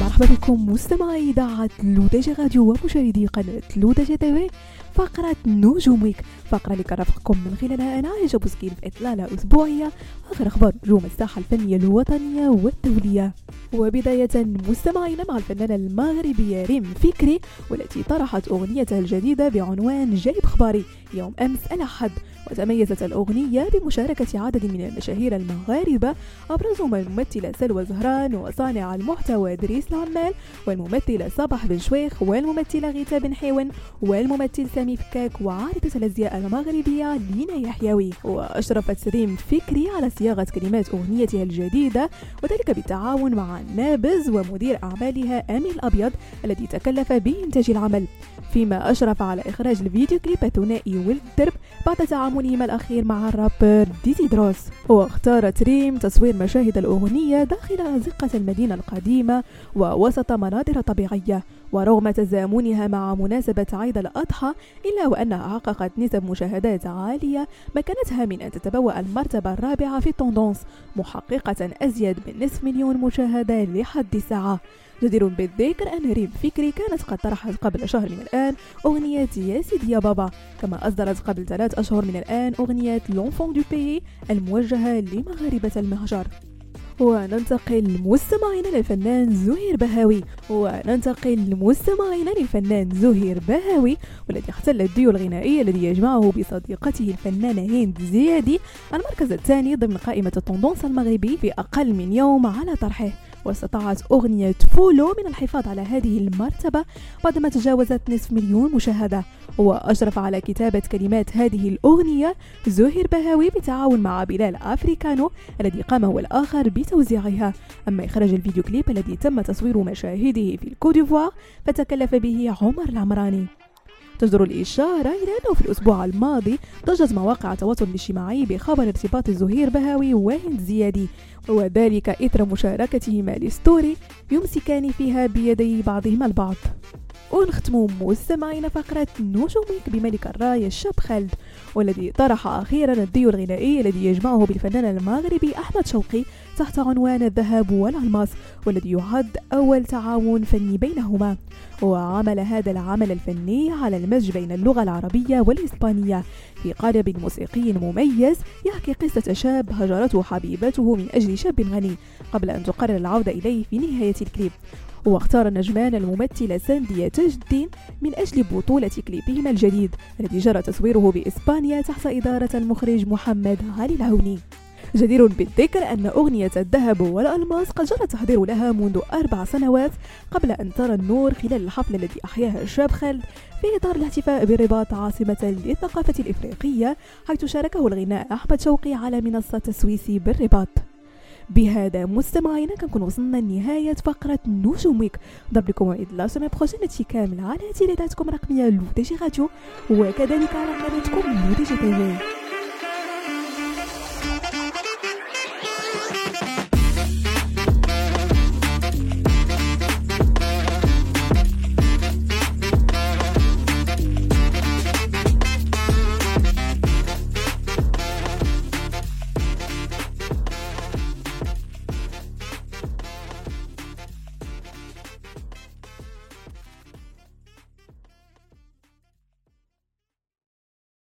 مرحبا بكم مستمعي إذاعة LODJ Radio ومشاهدي قناة LODJ TV فقرة نجوم Week فقرة اللي كنرافقكم من خلالها. أنا عايشة بوسكين في إطلالة أسبوعية. آخر أخبار نجوم الساحة الفنية الوطنية والدولية. وبداية مستمعينا مع الفنانة المغربية ريم فكري والتي طرحت أغنيتها الجديدة بعنوان جايب خباري يوم أمس الأحد. وتميزت الأغنية بمشاركة عدد من المشاهير المغاربة أبرزهم الممثلة سلوى زهران وصانع المحتوى دريس العمال والممثلة صباح بن شويخ والممثلة غيتا بن حيون والممثل سامي فكاك وعارضة الأزياء المغربية لينا يحيوي. وأشرفت ريم فكري على صياغة كلمات أغنيتها الجديدة وذلك بالتعاون مع نابز ومدير أعمالها أمين الأبيض الذي تكلف بإنتاج العمل. فيما أشرف على إخراج الفيديو كليب الثنائي ولد الدرب بعد تعاملهما الأخير مع الرابر ديزي دروس. واختارت ريم تصوير مشاهد الأغنية داخل أزقة المدينة القديمة ووسط مناظر طبيعية. ورغم تزامنها مع مناسبة عيد الأضحى إلا وأنها حققت نسب مشاهدات عالية مكنتها من أن تتبوأ المرتبة الرابعة في ال tendances محققة أزيد من نصف مليون مشاهدة لحد الساعة. جدير بالذكر أن ريم فكري كانت قد طرحت قبل شهر من الآن أغنية يا سيدي يا بابا. كما أصدرت قبل ثلاث أشهر من الآن أغنية l'enfant du pays الموجهة لمغاربة المهجر. وننتقل مستمعينا للفنان زهير بهاوي. وننتقل مستمعينا للفنان زهير بهاوي والذي احتل الديو الغنائي الذي يجمعه بصديقته الفنانة هند زيادي المركز الثاني ضمن قائمة ال tendances المغربي في أقل من يوم على طرحه. واستطاعت أغنية فولو من الحفاظ على هذه المرتبة بعدما تجاوزت نصف مليون مشاهدة. وأشرف على كتابة كلمات هذه الأغنية زهير بهاوي بالتعاون مع بلال أفريكانو الذي قام هو الآخر بتوزيعها أما إخراج ال vidéo clip الذي تم تصوير مشاهده في الكوديفوار فتكلف به عمر العمراني. تجدر الإشارة إلى أنه في الأسبوع الماضي ضجت مواقع التواصل الاجتماعي بخبر ارتباط الزهير بهاوي وهند زيادي وذلك إثر مشاركتهما ل story يمسكان فيها بيدي بعضهما البعض. ونختم مستمعين فقرة نجومك بملك الراي الشاب خالد والذي طرح أخيرا الديو الغنائي الذي يجمعه بالفنان المغربي أحمد شوقي تحت عنوان الذهب والألماس والذي يعد أول تعاون فني بينهما. وعمل هذا العمل الفني على المزج بين اللغة العربية والإسبانية. في قالب موسيقي مميز يحكي قصة شاب هجرته حبيبته من أجل شاب غني قبل أن تقرر العودة إليه في نهاية الكليب. واختار النجمان الممثلة ساندية تاج الدين من أجل بطولة كليبهما الجديد الذي جرى تصويره بإسبانيا تحت إدارة المخرج محمد علي العوني. جدير بالذكر أن أغنية الذهب والألماس قد جرى التحضير لها منذ أربع سنوات قبل أن ترى النور خلال الحفل الذي أحياها الشاب خالد في إطار الاحتفاء بالرباط عاصمة للثقافة الإفريقية حيث شاركه الغناء أحمد شوقي على منصة السويسي بالرباط. بهذا مستمعينا كنكون وصلنا لنهاية فقرة نجوم Week ضرب لكم موعد la semaine prochaine هادشي كامل على تيليداتكم الرقمية LODJ Radio وكذلك على قناتكم LODJ